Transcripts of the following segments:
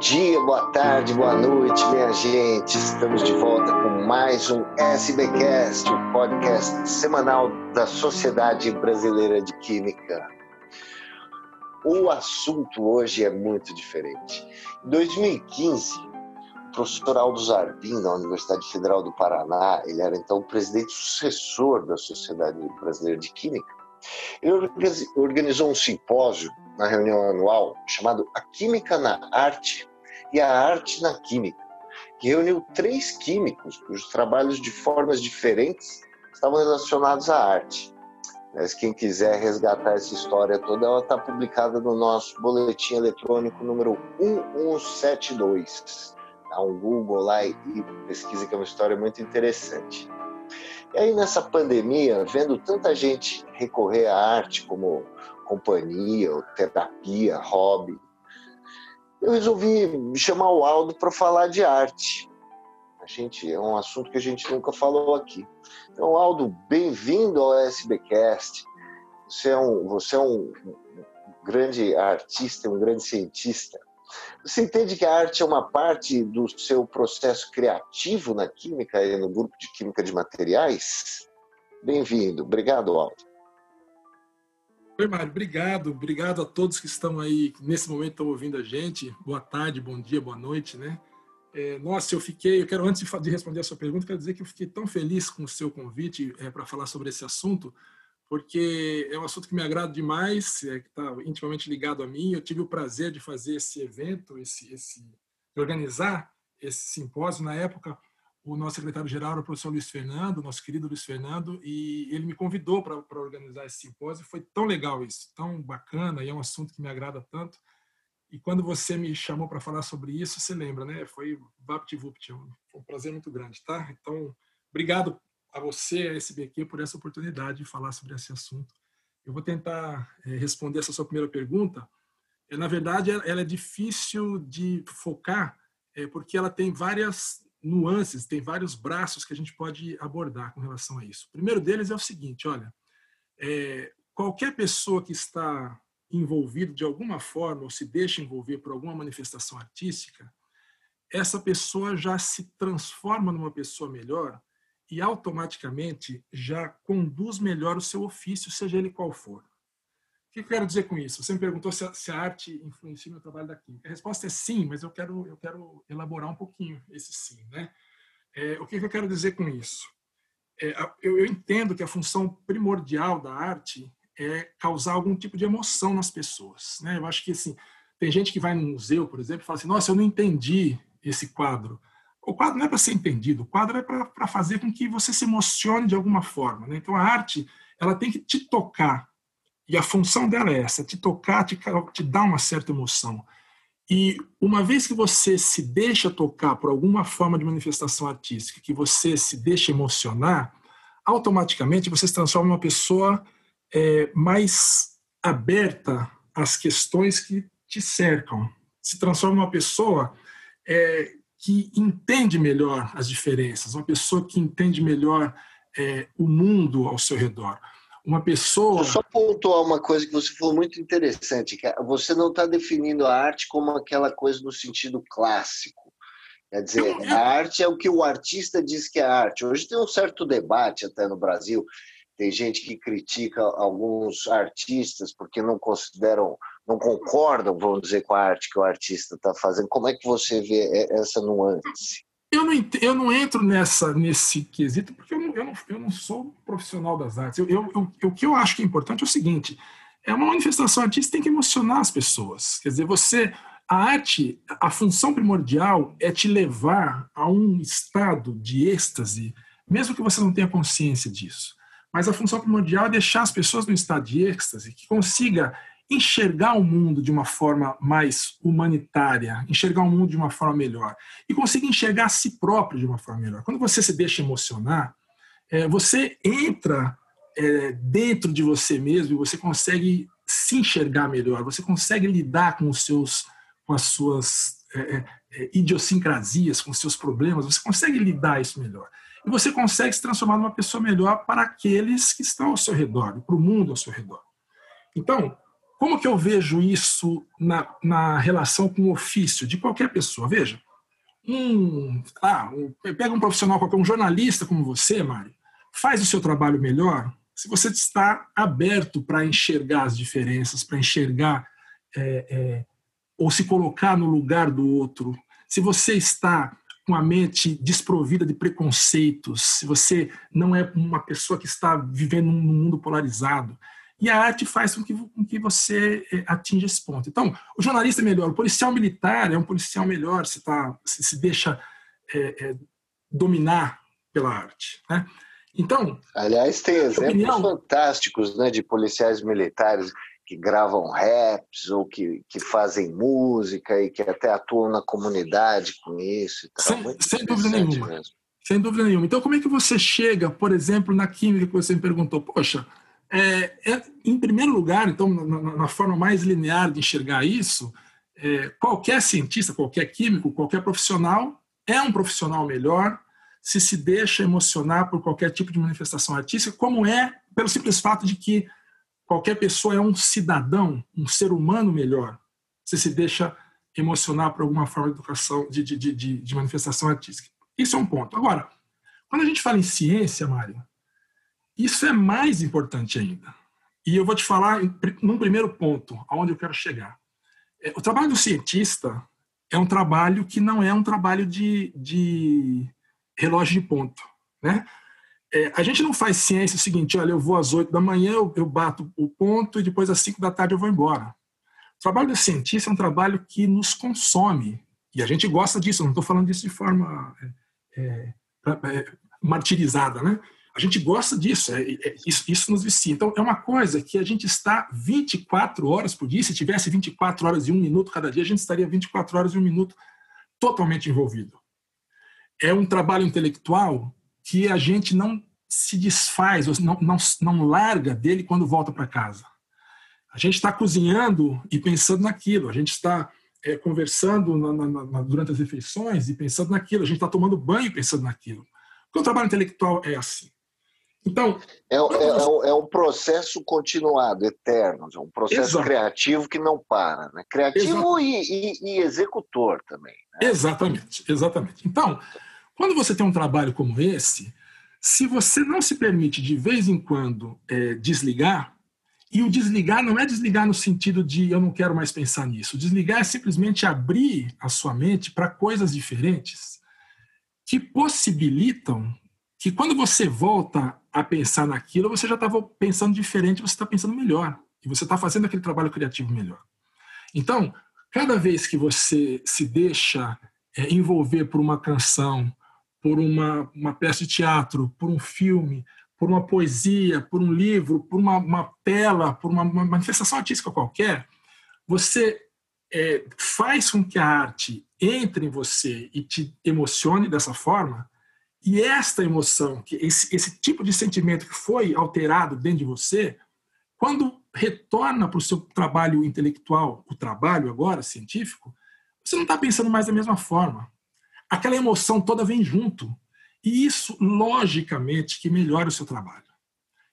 dia, boa tarde, boa noite, minha gente. Estamos de volta com mais um SBcast, o podcast semanal da Sociedade Brasileira de Química. O assunto hoje é muito diferente. Em 2015, o professor Aldo Zarbin, da Universidade Federal do Paraná, ele era então o presidente sucessor da Sociedade Brasileira de Química, ele organizou um simpósio na reunião anual chamado A Química na Arte e a Arte na Química, que reuniu três químicos cujos trabalhos de formas diferentes estavam relacionados à arte. Mas quem quiser resgatar essa história toda, ela está publicada no nosso boletim eletrônico número 1172. Dá um Google lá e pesquisa, que é uma história muito interessante. E aí, nessa pandemia, vendo tanta gente recorrer à arte como companhia, terapia, hobby, eu resolvi chamar o Aldo para falar de arte. A gente é um assunto que a gente nunca falou aqui. Então, Aldo, bem-vindo ao SBcast. Você é um, você é um grande artista, um grande cientista. Você entende que a arte é uma parte do seu processo criativo na química e no grupo de química de materiais? Bem-vindo. Obrigado, Aldo. Oi, Mário. Obrigado. Obrigado a todos que estão aí, nesse momento, estão ouvindo a gente. Boa tarde, bom dia, boa noite, né? É, nossa, eu fiquei, eu quero, antes de responder a sua pergunta, quero dizer que eu fiquei tão feliz com o seu convite é, para falar sobre esse assunto, porque é um assunto que me agrada demais, é, que está intimamente ligado a mim. Eu tive o prazer de fazer esse evento, esse, esse, de organizar esse simpósio. Na época, o nosso secretário-geral era o professor Luiz Fernando, nosso querido Luiz Fernando, e ele me convidou para organizar esse simpósio. Foi tão legal isso, tão bacana, e é um assunto que me agrada tanto. E quando você me chamou para falar sobre isso, você lembra, né? Foi VaptVupt, foi um prazer muito grande, tá? Então, obrigado a você, a SBQ, por essa oportunidade de falar sobre esse assunto. Eu vou tentar é, responder essa sua primeira pergunta. É, na verdade, ela é difícil de focar, é, porque ela tem várias nuances, tem vários braços que a gente pode abordar com relação a isso. O primeiro deles é o seguinte: olha, é, qualquer pessoa que está envolvido de alguma forma ou se deixa envolver por alguma manifestação artística, essa pessoa já se transforma numa pessoa melhor e automaticamente já conduz melhor o seu ofício, seja ele qual for. O que eu quero dizer com isso? Você me perguntou se a, se a arte influencia no trabalho da química. A resposta é sim, mas eu quero, eu quero elaborar um pouquinho esse sim. Né? É, o que eu quero dizer com isso? É, eu, eu entendo que a função primordial da arte é causar algum tipo de emoção nas pessoas. Né? Eu acho que assim, tem gente que vai no museu, por exemplo, e fala assim: Nossa, eu não entendi esse quadro. O quadro não é para ser entendido, o quadro é para fazer com que você se emocione de alguma forma. Né? Então, a arte ela tem que te tocar, e a função dela é essa: te tocar, te, te dar uma certa emoção. E uma vez que você se deixa tocar por alguma forma de manifestação artística, que você se deixa emocionar, automaticamente você se transforma em uma pessoa é, mais aberta às questões que te cercam. Se transforma em uma pessoa é, que entende melhor as diferenças, uma pessoa que entende melhor é, o mundo ao seu redor. Uma pessoa. Só pontuar uma coisa que você falou muito interessante, que você não está definindo a arte como aquela coisa no sentido clássico. Quer dizer, a arte é o que o artista diz que é arte. Hoje tem um certo debate até no Brasil. Tem gente que critica alguns artistas porque não consideram não concordam, vamos dizer, com a arte que o artista está fazendo. Como é que você vê essa nuance? Eu não, eu não entro nessa, nesse quesito porque eu não, eu não, eu não sou profissional das artes. Eu, eu, eu, o que eu acho que é importante é o seguinte: é uma manifestação artística tem que emocionar as pessoas. Quer dizer, você, a arte, a função primordial é te levar a um estado de êxtase, mesmo que você não tenha consciência disso. Mas a função primordial é deixar as pessoas no estado de êxtase, que consiga enxergar o mundo de uma forma mais humanitária, enxergar o mundo de uma forma melhor e conseguir enxergar a si próprio de uma forma melhor. Quando você se deixa emocionar, é, você entra é, dentro de você mesmo e você consegue se enxergar melhor, você consegue lidar com os seus, com as suas é, é, é idiosincrasias, com os seus problemas, você consegue lidar isso melhor. E você consegue se transformar numa pessoa melhor para aqueles que estão ao seu redor, para o mundo ao seu redor. Então, como que eu vejo isso na, na relação com o ofício de qualquer pessoa? Veja, um, ah, pega um profissional qualquer, um jornalista como você, Mário, faz o seu trabalho melhor se você está aberto para enxergar as diferenças, para enxergar é, é, ou se colocar no lugar do outro, se você está com a mente desprovida de preconceitos, se você não é uma pessoa que está vivendo num mundo polarizado, e a arte faz com que, com que você é, atinja esse ponto. Então, o jornalista é melhor, o policial militar é um policial melhor, se, tá, se, se deixa é, é, dominar pela arte. Né? Então, aliás, tem exemplos opinião, fantásticos né, de policiais militares que gravam raps ou que, que fazem música e que até atuam na comunidade com isso. Sem, sem dúvida nenhuma. Mesmo. Sem dúvida nenhuma. Então, como é que você chega, por exemplo, na química que você me perguntou? Poxa, é, é, em primeiro lugar, então, na, na, forma mais linear de enxergar isso, é, qualquer cientista, qualquer químico, qualquer profissional é um profissional melhor se se deixa emocionar por qualquer tipo de manifestação artística, como é pelo simples fato de que qualquer pessoa é um cidadão, um ser humano melhor, se se deixa emocionar por alguma forma de educação, de, de, de, de manifestação artística. Isso é um ponto. Agora, quando a gente fala em ciência, Mário, isso é mais importante ainda. E eu vou te falar num primeiro ponto, aonde eu quero chegar. É, o trabalho do cientista é um trabalho que não é um trabalho de, de relógio de ponto. Né? É, a gente não faz ciência o seguinte, olha, eu vou às 8 da manhã, eu, eu bato o ponto e depois às 5 da tarde eu vou embora. O trabalho do cientista é um trabalho que nos consome. E a gente gosta disso, não estou falando disso de forma é, é, é martirizada, né? A gente gosta disso, é, é, isso, isso, nos vicia. Então, é uma coisa que a gente está 24 horas por dia. Se tivesse 24 horas e um minuto cada dia, a gente estaria 24 horas e um minuto totalmente envolvido. É um trabalho intelectual que a gente não se desfaz, não, não, não larga dele quando volta para casa. A gente está cozinhando e pensando naquilo, a gente está é, conversando na, na, na, durante as refeições e pensando naquilo, a gente está tomando banho pensando naquilo. Porque o trabalho intelectual é assim. Então. É, é, é, é, um processo continuado, eterno, é um processo Exato. criativo que não para. Né? Criativo e, e, e, executor também. Né? Exatamente, exatamente. Então, quando você tem um trabalho como esse, se você não se permite de vez em quando é, desligar, e o desligar não é desligar no sentido de eu não quero mais pensar nisso. Desligar é simplesmente abrir a sua mente para coisas diferentes que possibilitam que quando você volta a pensar naquilo, você já estava pensando diferente, você está pensando melhor. E você está fazendo aquele trabalho criativo melhor. Então, cada vez que você se deixa é, envolver por uma canção, por uma, uma peça de teatro, por um filme, por uma poesia, por um livro, por uma, uma tela, por uma, uma, manifestação artística qualquer, você é, faz com que a arte entre em você e te emocione dessa forma, e esta emoção, que esse, esse tipo de sentimento que foi alterado dentro de você, quando retorna para o seu trabalho intelectual, o trabalho agora científico, você não está pensando mais da mesma forma. Aquela emoção toda vem junto. E isso, logicamente, que melhora o seu trabalho.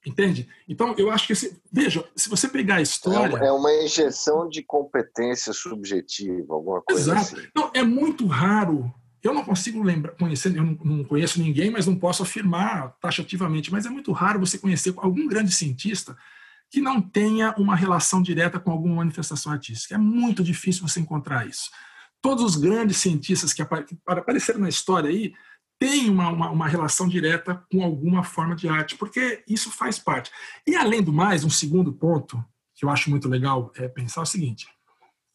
Entende? Então, eu acho que, esse, veja, se você pegar a história. É uma injeção de competência subjetiva, alguma coisa Exato. assim. Não, é muito raro eu não consigo lembrar, conhecer, eu não conheço ninguém, mas não posso afirmar taxativamente, mas é muito raro você conhecer algum grande cientista que não tenha uma relação direta com alguma manifestação artística. É muito difícil você encontrar isso. Todos os grandes cientistas que apareceram na história aí têm uma, uma, uma relação direta com alguma forma de arte, porque isso faz parte. E, além do mais, um segundo ponto que eu acho muito legal é pensar o seguinte: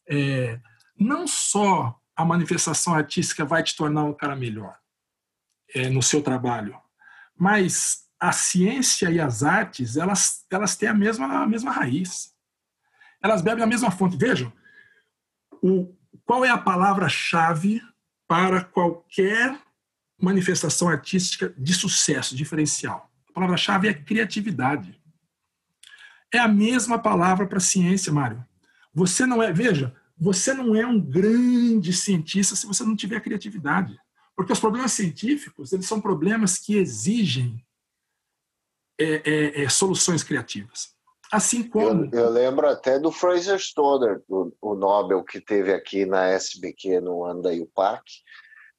é, não só a manifestação artística vai te tornar um cara melhor é, no seu trabalho. Mas a ciência e as artes, elas, elas têm a mesma, a mesma raiz. Elas bebem a mesma fonte. Vejam, o, qual é a palavra-chave para qualquer manifestação artística de sucesso, diferencial? A palavra-chave é criatividade. É a mesma palavra para ciência, Mário. Você não é, veja, você não é um grande cientista se você não tiver criatividade. Porque os problemas científicos, eles são problemas que exigem é, é, é, soluções criativas. Assim como. Eu, eu, lembro até do Fraser Stoner, o, o, Nobel que teve aqui na SBQ no ano da UPAC,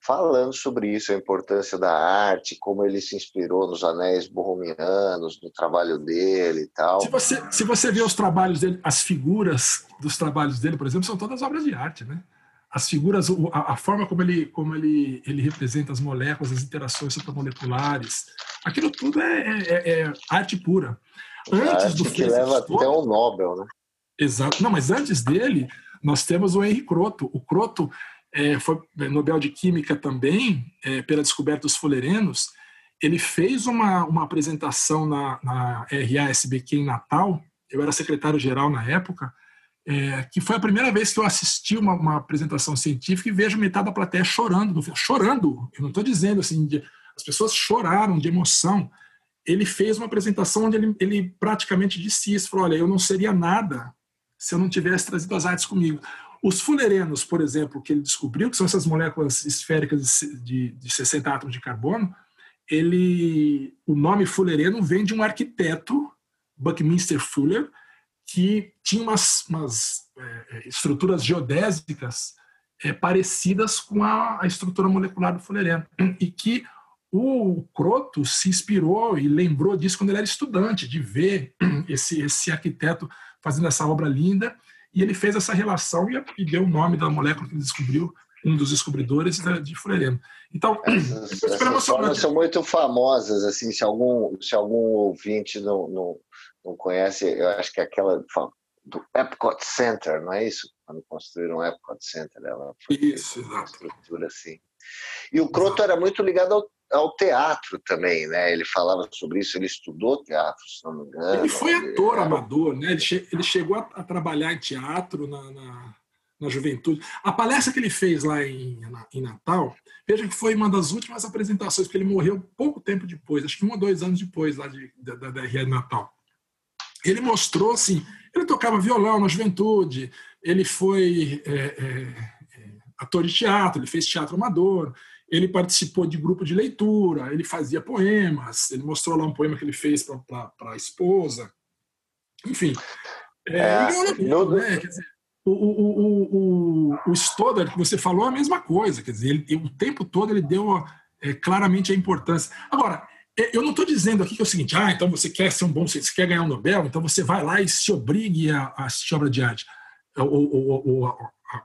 falando sobre isso, a importância da arte, como ele se inspirou nos anéis borromianos, no trabalho dele e tal. Se você, se você vê os trabalhos dele, as figuras dos trabalhos dele, por exemplo, são todas obras de arte, né? As figuras, a, a forma como ele, como ele, ele representa as moléculas, as interações supramoleculares, aquilo tudo é, é, é arte pura. Antes do que leva até o Nobel, né? Exato. Não, mas antes dele, nós temos o Henri Croto. O Croto é, foi Nobel de Química também, é, pela descoberta dos fullerenos. Ele fez uma, uma apresentação na, na RASBQ em Natal, eu era secretário-geral na época, é, que foi a primeira vez que eu assisti uma, uma, apresentação científica e vejo metade da plateia chorando, chorando, eu não estou dizendo assim, de, as pessoas choraram de emoção, ele fez uma apresentação onde ele, ele praticamente disse isso, falou, olha, eu não seria nada se eu não tivesse trazido as artes comigo. Os fullerenos, por exemplo, que ele descobriu, que são essas moléculas esféricas de, de 60 átomos de carbono, ele, o nome fullereno vem de um arquiteto, Buckminster Fuller, que tinha umas, umas é, estruturas geodésicas é, parecidas com a, a, estrutura molecular do fullereno, e que o Croto se inspirou e lembrou disso quando ele era estudante, de ver esse, esse arquiteto fazendo essa obra linda, e ele fez essa relação e, e deu o nome da molécula que ele descobriu, um dos descobridores de Fullereno. Então, essas, essas formas são muito famosas, assim, se algum, se algum ouvinte não, não, não conhece, eu acho que é aquela do Epcot Center, não é isso? Quando construíram o Epcot Center, ela foi isso, uma estrutura assim. E o Croto era muito ligado ao ao teatro também, né? Ele falava sobre isso, ele estudou teatro, se não me engano. Ele foi ator ele... amador, né? Ele, che... ele chegou a, a, trabalhar em teatro na, na, na, juventude. A palestra que ele fez lá em, em Natal, veja que foi uma das últimas apresentações, porque ele morreu pouco tempo depois, acho que um ou dois anos depois lá de, da, da, da RR Natal. Ele mostrou assim, ele tocava violão na juventude, ele foi é, é, é ator de teatro, ele fez teatro amador, ele participou de grupo de leitura, ele fazia poemas, ele mostrou lá um poema que ele fez para a esposa. Enfim. É, é, no... né? dizer, o, o, o, o, o Stoddard, que você falou, é a mesma coisa. Quer dizer, ele, o tempo todo ele deu é, claramente a importância. Agora, é, eu não estou dizendo aqui que é o seguinte, ah, então você quer ser um bom, você quer ganhar um Nobel, então você vai lá e se obrigue a, a assistir obra de arte. Ou, ou, ou,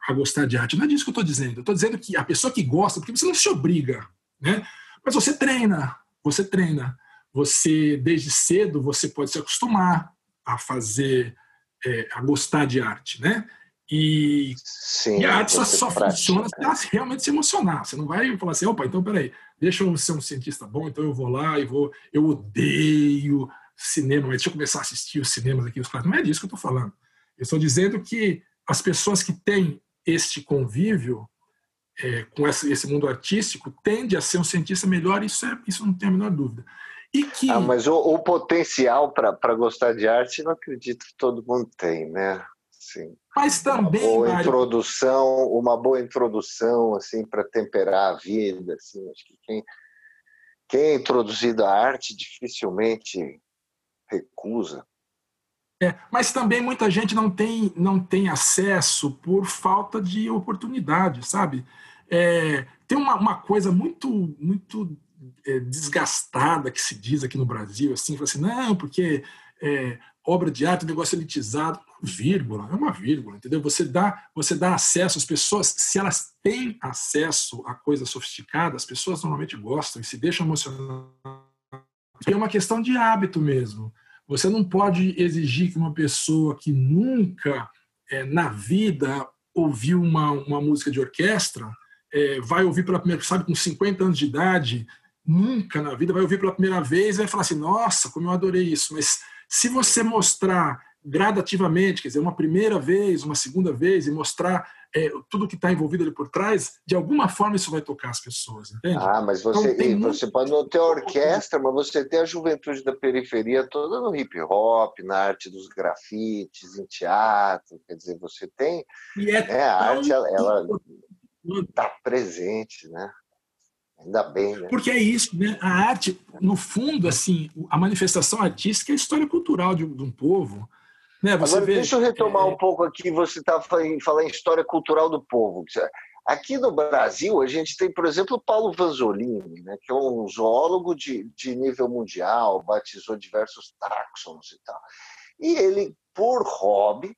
a, gostar de arte. Não é disso que eu estou dizendo. Eu estou dizendo que a pessoa que gosta, porque você não se obriga, né? Mas você treina, você treina. Você, desde cedo, você pode se acostumar a fazer, é, a gostar de arte, né? E, Sim, e a arte só, só funciona se ela realmente se emocionar. Você não vai falar assim, opa, então peraí, deixa eu ser um cientista bom, então eu vou lá e vou. Eu odeio cinema, mas deixa eu começar a assistir os cinemas aqui, os Não é disso que eu estou falando. Eu estou dizendo que as pessoas que têm este convívio é, com esse, mundo artístico tende a ser um cientista melhor, isso, é, isso não tem a menor dúvida. E que... Ah, mas o, o potencial para gostar de arte, não acredito que todo mundo tem, né? Sim. Mas também uma boa Mário... introdução, uma boa introdução assim para temperar a vida, assim, acho que quem quem é introduzido à arte dificilmente recusa. É, mas também muita gente não tem, não tem acesso por falta de oportunidade, sabe? É, tem uma, uma coisa muito, muito é, desgastada que se diz aqui no Brasil, assim, assim não, porque é, obra de arte é um negócio elitizado, vírgula, é uma vírgula, entendeu? Você dá, você dá acesso às pessoas, se elas têm acesso a coisas sofisticadas, as pessoas normalmente gostam e se deixam emocionar. É uma questão de hábito mesmo. Você não pode exigir que uma pessoa que nunca é, na vida ouviu uma, uma música de orquestra é, vai ouvir pela primeira sabe, com 50 anos de idade, nunca na vida vai ouvir pela primeira vez e vai falar assim: nossa, como eu adorei isso. Mas se você mostrar gradativamente, quer dizer, uma primeira vez, uma segunda vez, e mostrar é, tudo que está envolvido ali por trás, de alguma forma isso vai tocar as pessoas, entende? Ah, mas você, então, você pode não ter orquestra, mas você tem a juventude da periferia toda no hip hop, na arte dos grafites, em teatro, quer dizer, você tem... E é né, a arte, ela está presente, né? Ainda bem, né? Porque é isso, né? A arte, no fundo, assim, a manifestação artística é a história cultural de, de um povo, Né, Agora, vê, deixa eu retomar é... um pouco aqui, você estava tá falando em história cultural do povo. Aqui no Brasil, a gente tem, por exemplo, o Paulo Vanzolini, né, que é um zoólogo de, de nível mundial, batizou diversos táxons e tal. E ele, por hobby,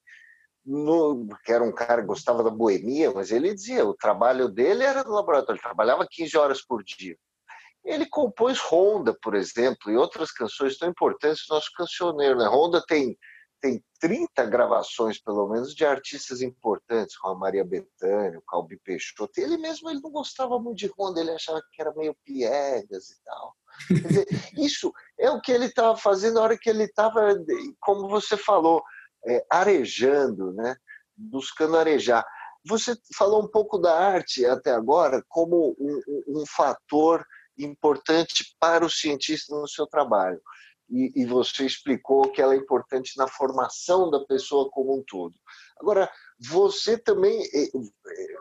no, que era um cara que gostava da boemia, mas ele dizia o trabalho dele era no laboratório, ele trabalhava 15 horas por dia. Ele compôs Ronda, por exemplo, e outras canções tão importantes do nosso cancioneiro. Né? Ronda tem tem 30 gravações, pelo menos, de artistas importantes, como a Maria Bethânia, o Calbi Peixoto. Ele mesmo ele não gostava muito de Ronda, ele achava que era meio piegas e tal. Dizer, isso é o que ele estava fazendo na hora que ele estava, como você falou, é, arejando, né? buscando arejar. Você falou um pouco da arte até agora como um, um, um fator importante para o cientista no seu trabalho e, e, você explicou que ela é importante na formação da pessoa como um todo. Agora, você também eh,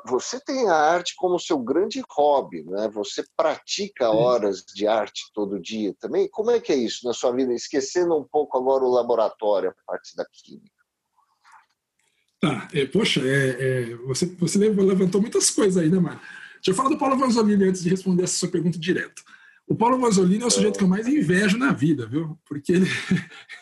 você tem a arte como seu grande hobby, né? Você pratica horas de arte todo dia também. Como é que é isso na sua vida? Esquecendo um pouco agora o laboratório, a parte da química. Tá, é, poxa, é, é, você, você levantou muitas coisas aí, né, Mário? Deixa eu falar do Paulo Vanzolini antes de responder essa sua pergunta direto. O Paulo Mazzolini é o sujeito que eu mais invejo na vida, viu? Porque ele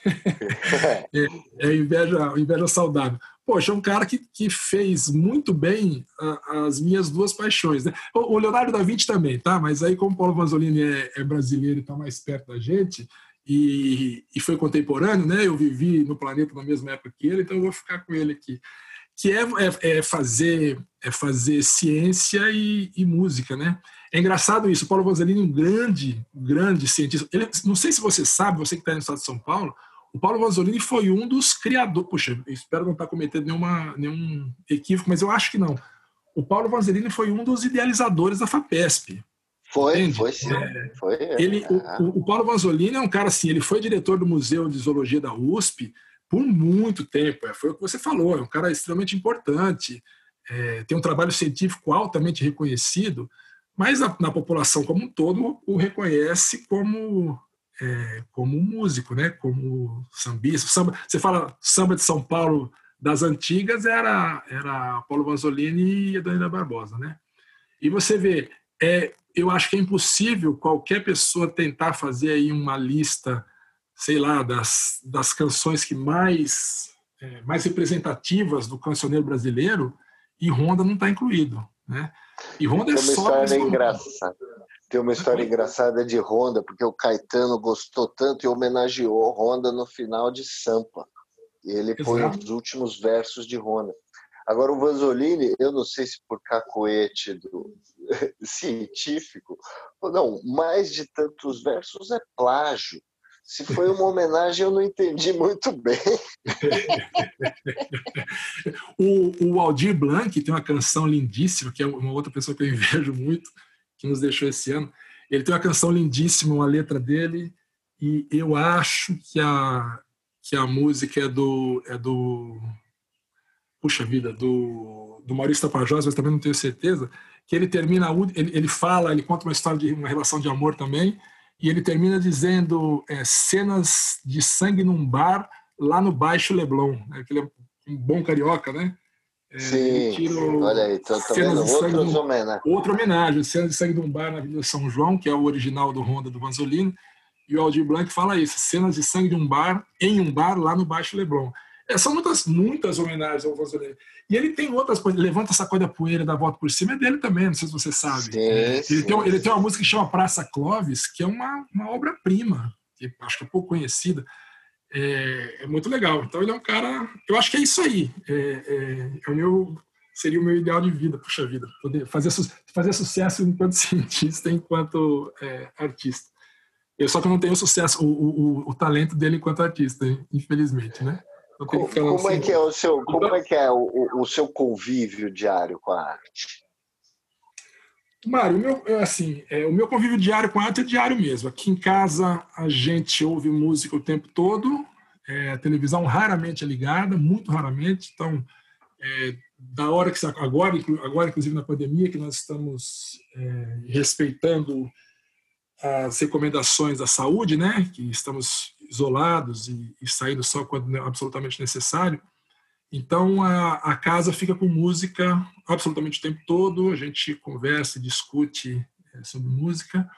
é, é inveja, inveja saudável. Poxa, é um cara que, que fez muito bem a, as minhas duas paixões. Né? O, o, Leonardo da Vinci também, tá? Mas aí, como o Paulo Mazzolini é, é brasileiro e está mais perto da gente, e, e, foi contemporâneo, né? Eu vivi no planeta na mesma época que ele, então eu vou ficar com ele aqui. Que é, é, é fazer, é fazer ciência e, e música, né? É engraçado isso, Paulo Vanzolini, um grande, grande cientista. Ele, não sei se você sabe, você que está no estado de São Paulo, o Paulo Vanzolini foi um dos criadores. Puxa, espero não estar tá cometendo nenhuma, nenhum equívoco, mas eu acho que não. O Paulo Vanzolini foi um dos idealizadores da FAPESP. Foi, entende? foi sim. É, foi, é. ele, o, o, Paulo Vanzolini é um cara assim, ele foi diretor do Museu de Zoologia da USP por muito tempo. É, foi o que você falou, é um cara extremamente importante, é, tem um trabalho científico altamente reconhecido mas a, na população como um todo o reconhece como é, como músico, né? Como sambista. Samba, você fala samba de São Paulo das antigas era era Paulo Vanzolini e a Danila Barbosa, né? E você vê, é, eu acho que é impossível qualquer pessoa tentar fazer aí uma lista, sei lá, das, das canções que mais é, mais representativas do cancioneiro brasileiro e Ronda não está incluído, né? E Honda é Tem uma história engraçada. Tem uma história engraçada de Honda, porque o Caetano gostou tanto e homenageou Honda no final de Sampa. E ele põe os últimos versos de Honda. Agora, o Vanzolini, eu não sei se por cacoete do científico, não, mais de tantos versos é plágio. Se foi uma homenagem, eu não entendi muito bem. o, o Aldir Blanc tem uma canção lindíssima, que é uma outra pessoa que eu invejo muito, que nos deixou esse ano. Ele tem uma canção lindíssima, uma letra dele, e eu acho que a, que a música é do. É do puxa vida, do, do Maurício Tapajós, mas também não tenho certeza, que ele termina, ele, ele fala, ele conta uma história de uma relação de amor também, e ele termina dizendo é, cenas de sangue num bar lá no Baixo Leblon. Né? Ele é um bom carioca, né? É, sim, sim, olha aí, tô, tô vendo outros homenagem. Outra homenagem, cenas de sangue num bar na Avenida São João, que é o original do Honda do Vanzolini, e o Aldir Blanc fala isso, cenas de sangue de um bar, em um bar lá no Baixo Leblon. É, são muitas, muitas homenagens ao Vanzolini. E ele tem outras coisas, levanta essa coisa da poeira da volta por cima, é dele também, não sei se você sabe. Sim, ele, sim, tem, ele tem uma música que chama Praça Clóvis, que é uma, uma obra-prima, que acho que é pouco conhecida. É, é, muito legal. Então ele é um cara. Eu acho que é isso aí. É, é, é o meu, seria o meu ideal de vida, puxa vida, poder fazer, fazer sucesso enquanto cientista, enquanto é, artista. Eu só que não tenho sucesso, o, o, o, o talento dele enquanto artista, infelizmente, né? Como, como é que é o seu, como é que é o, o seu convívio diário com a arte? Mário, o meu, assim, é, o meu convívio diário com a arte é diário mesmo. Aqui em casa a gente ouve música o tempo todo, é, a televisão raramente é ligada, muito raramente. Então, é, da hora que agora, agora inclusive na pandemia, que nós estamos é, respeitando as recomendações da saúde, né? Que estamos isolados e, e saindo só quando é absolutamente necessário. Então a, a, casa fica com música absolutamente o tempo todo, a gente conversa e discute é, sobre música.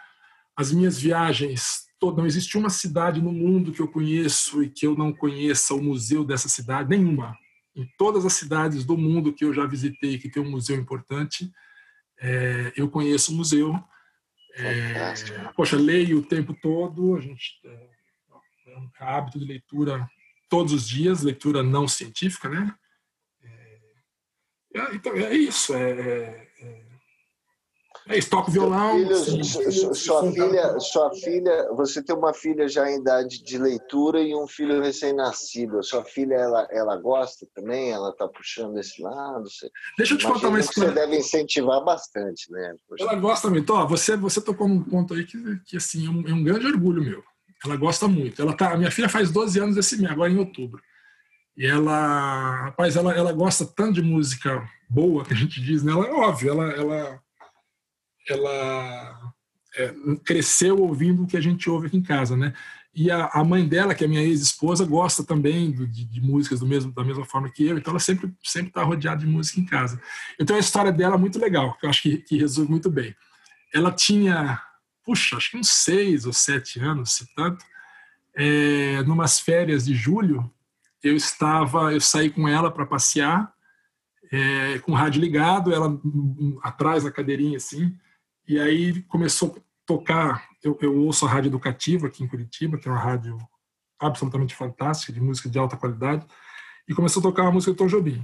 As minhas viagens, todo, não existe uma cidade no mundo que eu conheço e que eu não conheça o museu dessa cidade, nenhuma. Em todas as cidades do mundo que eu já visitei que tem um museu importante, é, eu conheço o museu. É, poxa, leio o tempo todo, a gente hábito de leitura todos os dias, leitura não científica, né? É, é então, é isso. É, é, é isso, toco violão. Filho, sua filha, sua filha, você tem uma filha já em idade de leitura e um filho recém-nascido. Sua filha, ela, ela gosta também? Ela está puxando esse lado? Você, Deixa eu te contar uma história. Você deve incentivar bastante, né? Poxa. Ela gosta muito. Ó, você, você tocou num ponto aí que, que assim, é um, é um grande orgulho meu. Ela gosta muito. Ela tá, a minha filha faz 12 anos esse mês, agora em outubro. E ela, rapaz, ela, ela gosta tanto de música boa, que a gente diz, né? Ela, é óbvio, ela, ela, ela é, cresceu ouvindo o que a gente ouve aqui em casa, né? E a, a mãe dela, que é minha ex-esposa, gosta também de, de, músicas do mesmo, da mesma forma que eu, então ela sempre sempre está rodeada de música em casa. Então a história dela é muito legal, que eu acho que, que resume muito bem. Ela tinha puxa, acho que uns seis ou sete anos, se tanto, é, numas férias de julho, eu estava, eu saí com ela para passear, é, com o rádio ligado, ela atrás da cadeirinha assim, e aí começou a tocar. Eu, eu ouço a rádio educativa aqui em Curitiba, que é uma rádio absolutamente fantástica, de música de alta qualidade, e começou a tocar uma música do Tom Jobim.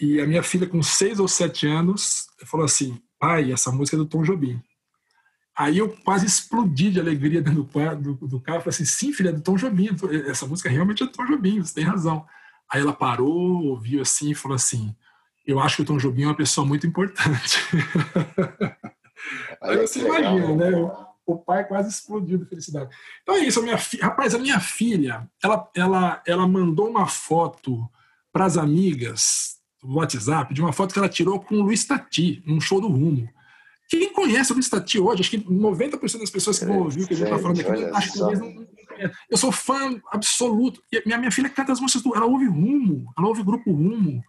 E a minha filha, com seis ou sete anos, falou assim: pai, essa música é do Tom Jobim. Aí eu quase explodi de alegria dentro do, do, do carro. Falei assim: sim, filha, é do Tom Jobim. Essa música realmente é do Tom Jobim, você tem razão. Aí ela parou, ouviu assim e falou assim: Eu acho que o Tom Jobim é uma pessoa muito importante. Aí você imagina, né? O, o pai quase explodiu de felicidade. Então é isso, a minha fi... rapaz, a minha filha, ela, ela, ela mandou uma foto para as amigas do WhatsApp de uma foto que ela tirou com o Luiz Tati, num show do Rumo. Quem conhece o Luiz Tati hoje, acho que 90% das pessoas que vão ouvir o que a gente está falando aqui, acho que talvez não eu sou fã absoluto. E minha, minha filha canta as músicas do. Ela ouve Rumo, ela ouve grupo Rumo.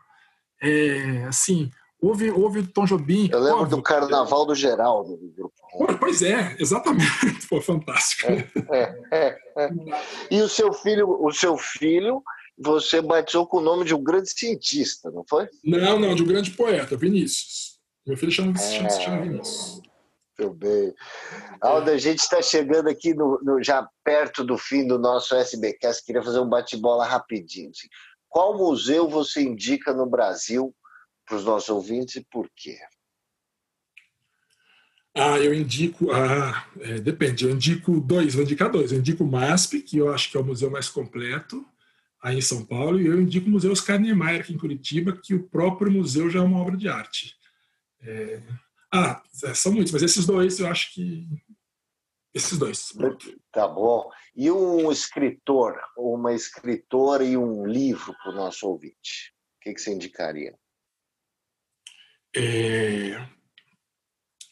É, assim, ouve, ouve Tom Jobim. Eu lembro óbvio, do Carnaval do Geraldo, do grupo Rumo. Pois é, exatamente. Pô, fantástico. É, é, é, é, e o seu filho, o seu filho, você batizou com o nome de um grande cientista, não foi? Não, não, de um grande poeta, Vinícius. Meu filho chama, é... chama Vinícius. Muito bem. Alda, a gente está chegando aqui no, no, já perto do fim do nosso SBcast. Queria fazer um bate-bola rapidinho. Assim. Qual museu você indica no Brasil para os nossos ouvintes e por quê? Ah, eu indico. Ah, é, depende. Eu indico dois. Vou indicar dois. Eu indico o MASP, que eu acho que é o museu mais completo aí em São Paulo, e eu indico o Museu Oscar Niemeyer aqui em Curitiba, que o próprio museu já é uma obra de arte. É... Ah, é, são muitos, mas esses dois eu acho que. Esses dois. Tá bom. E um escritor, uma escritora e um livro para o nosso ouvinte? O que, que você indicaria? É...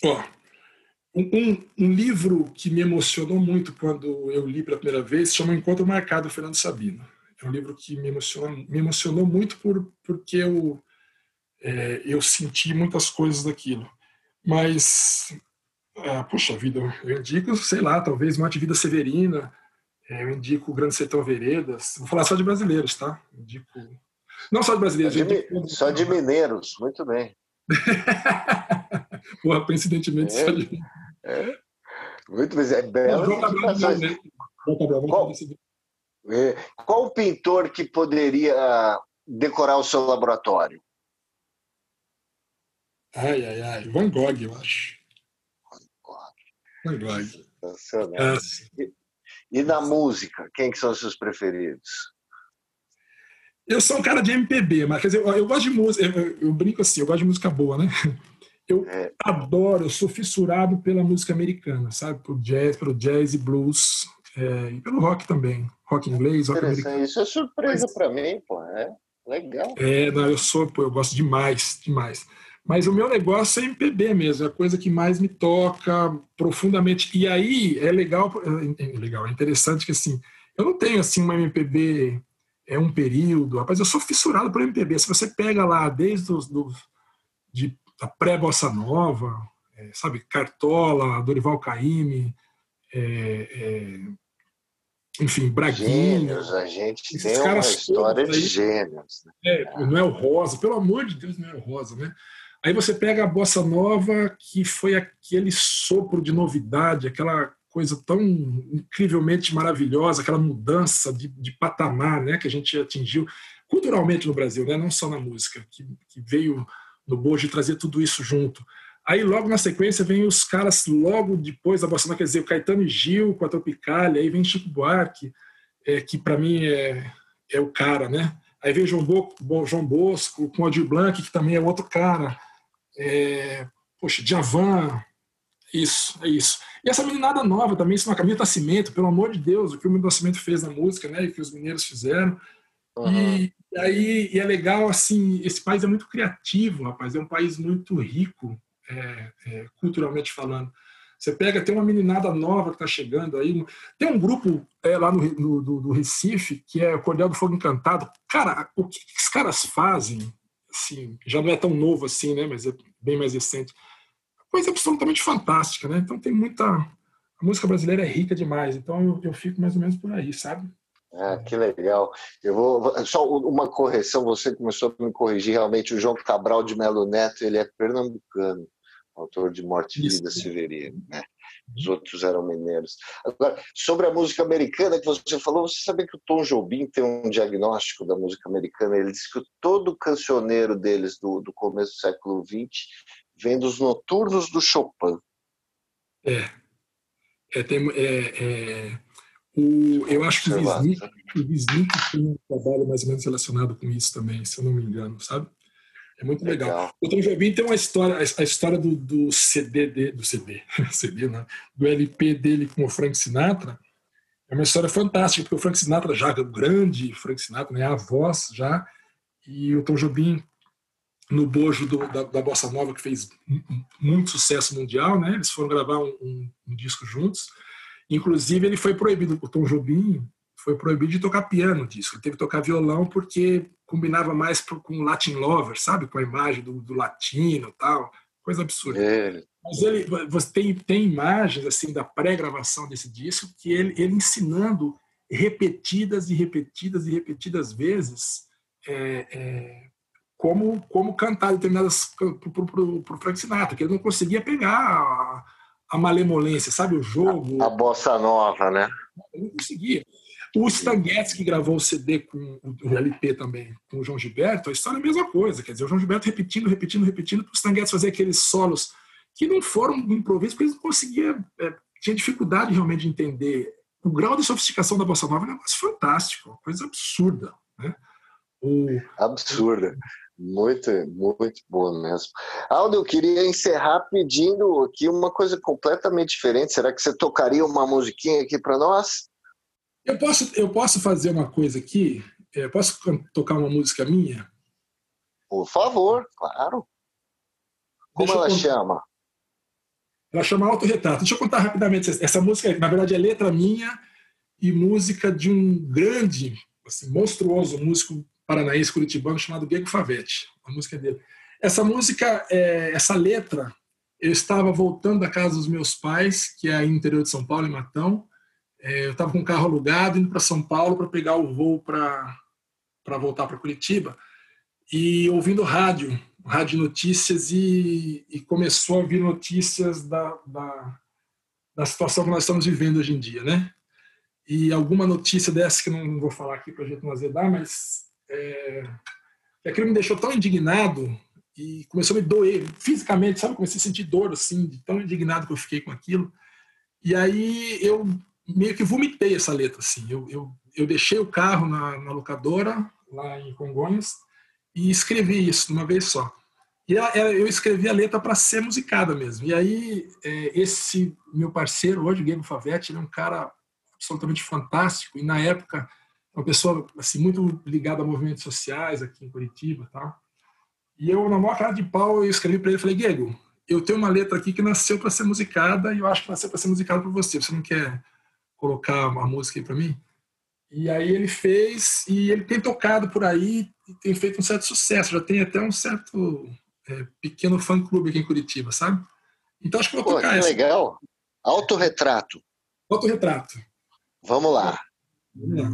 Ó, um, um, livro que me emocionou muito quando eu li pela primeira vez chama Encontro Marcado, Fernando Sabino. É um livro que me emocionou, me emocionou muito por, porque eu é, eu senti muitas coisas daquilo. Mas, é, puxa vida, eu indico, sei lá, talvez Mate Vida Severina, é, eu indico o Grande Sertão Veredas. Vou falar só de brasileiros, tá? Indico. Não só de brasileiros. Só de, indico... só de mineiros, muito bem. Porra, coincidentemente, é, só de. É. Muito bem, é belo. Né? Qual, é, qual o pintor que poderia decorar o seu laboratório? Ai, ai, ai. Van Gogh, eu acho. Van Gogh. É. E, e na música, quem que são os seus preferidos? Eu sou um cara de MPB, mas quer dizer, eu, eu gosto de música, eu, eu, brinco assim, eu gosto de música boa, né? Eu é. adoro, eu sou fissurado pela música americana, sabe? Pro jazz, pelo jazz e blues, é, e pelo rock também, rock inglês, rock americano. Isso é surpresa mas, para mim, pô, é legal. É, não, eu sou, pô, eu gosto demais, demais. Mas o meu negócio é MPB mesmo, é a coisa que mais me toca profundamente. E aí é legal, é, é legal, é interessante que assim, Eu não tenho assim uma MPB é um período, rapaz, eu sou fissurado por MPB. Se você pega lá desde os do, de a pré-bossa nova, é, sabe, Cartola, Dorival Caymmi, é, é, enfim, Braguinha. Gênios, a gente tem uma história de gênios. Né? É, Noel Rosa, pelo amor de Deus, Noel Rosa, né? Aí você pega a bossa nova, que foi aquele sopro de novidade, aquela coisa tão incrivelmente maravilhosa, aquela mudança de, de patamar né, que a gente atingiu culturalmente no Brasil, né, não só na música, que, que veio no Bojo trazer tudo isso junto. Aí logo na sequência vem os caras logo depois da bossa nova, quer dizer, o Caetano e Gil com a Tropicália, aí vem Chico Buarque, é, que para mim é, é o cara, né? Aí vem João, Bo, João Bosco com o Adir Blanc, que também é outro cara. É, poxa, Djavan, isso, é isso. E essa meninada nova também, isso é uma Camila Nascimento, pelo amor de Deus, o que o Camilo Nascimento fez na música, né? E que os mineiros fizeram. Uhum. E, e, aí e é legal, assim, esse país é muito criativo, rapaz, é um país muito rico, é, é, culturalmente falando. Você pega, tem uma meninada nova que está chegando aí. Tem um grupo é, lá no, no do, do, Recife, que é o Cordel do Fogo Encantado. Cara, o que, que os caras fazem, assim, já não é tão novo assim, né? Mas é bem mais recente coisa absolutamente fantástica, né? Então tem muita. A música brasileira é rica demais, então eu, eu fico mais ou menos por aí, sabe? Ah, que legal. Eu vou só uma correção. Você começou a me corrigir. Realmente, o João Cabral de Melo Neto ele é pernambucano, autor de Morte e Vida Severino, né? Os outros eram mineiros. Agora, sobre a música americana que você falou, você sabia que o Tom Jobim tem um diagnóstico da música americana? Ele diz que todo cancioneiro deles do, do começo do século XX vem dos noturnos do Chopin. É. é, tem, é, é o, eu acho que o Wisnik, o tem um trabalho mais ou menos relacionado com isso também, se eu não me engano, sabe? É muito legal. legal. O Tom Jobim tem uma história, a história do, do CD, de, do CD, CD não, do LP dele com o Frank Sinatra, é uma história fantástica, porque o Frank Sinatra já é o grande Frank Sinatra, né, a voz já, e o Tom Jobim no bojo do, da, da, Bossa Nova, que fez muito sucesso mundial, né? Eles foram gravar um, um, um, disco juntos. Inclusive, ele foi proibido, o Tom Jobim foi proibido de tocar piano no disco. Ele teve que tocar violão porque combinava mais pro, com o Latin Lover, sabe? Com a imagem do, do latino tal. Coisa absurda. É. Mas ele, você tem, tem imagens assim da pré-gravação desse disco que ele, ele ensinando repetidas e repetidas e repetidas vezes é, é, como, como cantar determinadas para o Frank Sinatra, que ele não conseguia pegar a, a malemolência, sabe? O jogo. A, a, bossa nova, né? Ele não conseguia. O Stan Getz, que gravou o CD com o LP também, com o João Gilberto, a história é a mesma coisa. Quer dizer, o João Gilberto repetindo, repetindo, repetindo, para o Stan Getz fazer aqueles solos que não foram improvisos, porque eles não conseguiam, é, tinha dificuldade realmente de entender. O grau de sofisticação da bossa nova é um negócio fantástico, coisa absurda. Né? O, absurda. Muito, muito boa mesmo. Aldo, eu queria encerrar pedindo aqui uma coisa completamente diferente. Será que você tocaria uma musiquinha aqui para nós? Eu posso, eu posso fazer uma coisa aqui? Eu é, posso tocar uma música minha? Por favor, claro. Como ela chama? Ela chama Autorretrato. Deixa eu contar rapidamente. Essa música, na verdade, é letra minha e música de um grande, assim, monstruoso músico paranaense curitibano chamado Diego Favetti, a música dele. Essa música, é, essa letra, eu estava voltando da casa dos meus pais, que é no interior de São Paulo, em Matão. É, eu estava com o carro alugado, indo para São Paulo para pegar o voo para voltar para Curitiba. E ouvindo rádio, rádio notícias, e, e começou a vir notícias da, da, da situação que nós estamos vivendo hoje em dia, né? E alguma notícia dessa que não vou falar aqui para a gente não azedar, mas é, aquilo me deixou tão indignado e começou a me doer fisicamente, sabe? Comecei a sentir dor, assim, de tão indignado que eu fiquei com aquilo. E aí eu meio que vomitei essa letra, assim. Eu, eu, eu deixei o carro na, na locadora, lá em Congonhas, e escrevi isso de uma vez só. E eu escrevi a letra para ser musicada mesmo. E aí, é, esse meu parceiro hoje, Guilherme Favetti, ele é um cara absolutamente fantástico. E na época, uma pessoa assim muito ligada a movimentos sociais aqui em Curitiba, tá? E eu na maior cara de pau eu escrevi para ele, falei, Diego, eu tenho uma letra aqui que nasceu para ser musicada e eu acho que nasceu para ser musicada por você. Você não quer colocar uma música aí para mim? E aí ele fez, e ele tem tocado por aí, e tem feito um certo sucesso. Já tem até um certo é, pequeno fã-clube aqui em Curitiba, sabe? Então acho que vou Pô, tocar que essa. legal. Autorretrato. Autorretrato. Vamos lá. Vamos lá.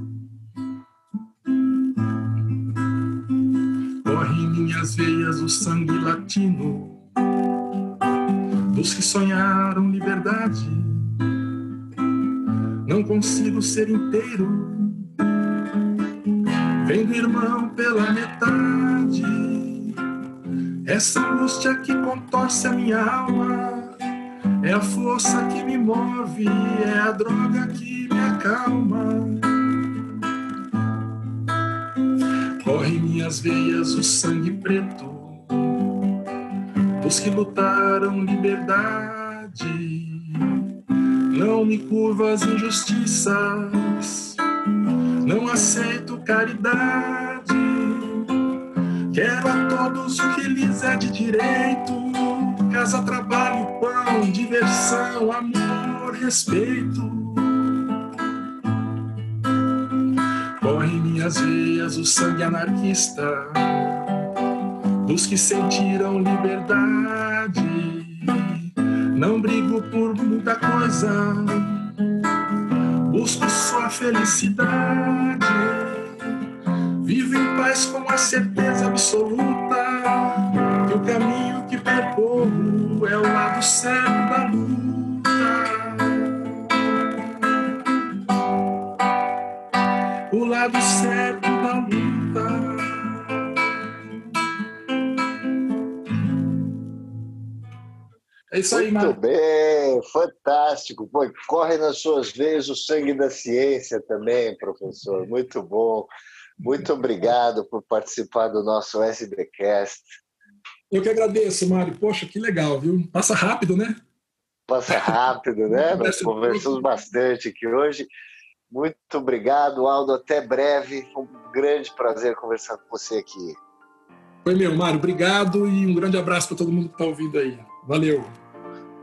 Corre em minhas veias o sangue latino dos que sonharam liberdade. Não consigo ser inteiro, vendo irmão pela metade. Essa angústia que contorce a minha alma é a força que me move, é a droga que me acalma. Corre em minhas veias o sangue preto dos que lutaram liberdade. Não me curvo às injustiças, não aceito caridade. Quero a todos o que lhes é de direito: casa, trabalho, pão, diversão, amor, respeito. Corre em minhas veias o sangue anarquista dos que sentiram liberdade. Não brigo por muita coisa, busco só a felicidade. Vivo em paz com a certeza absoluta que o caminho que percorro é o lado certo da luta. O lado certo É isso aí, Muito bem, fantástico. Pô, corre nas suas veias o sangue da ciência também, professor. Muito bom. Muito obrigado por participar do nosso SBcast. Eu que agradeço, Mário. Poxa, que legal, viu? Passa rápido, né? Passa rápido, né? Nós conversamos bastante aqui hoje. Muito obrigado, Aldo. Até breve. Foi um grande prazer conversar com você aqui. Foi meu, Mário. Obrigado e um grande abraço para todo mundo que está ouvindo aí. Valeu.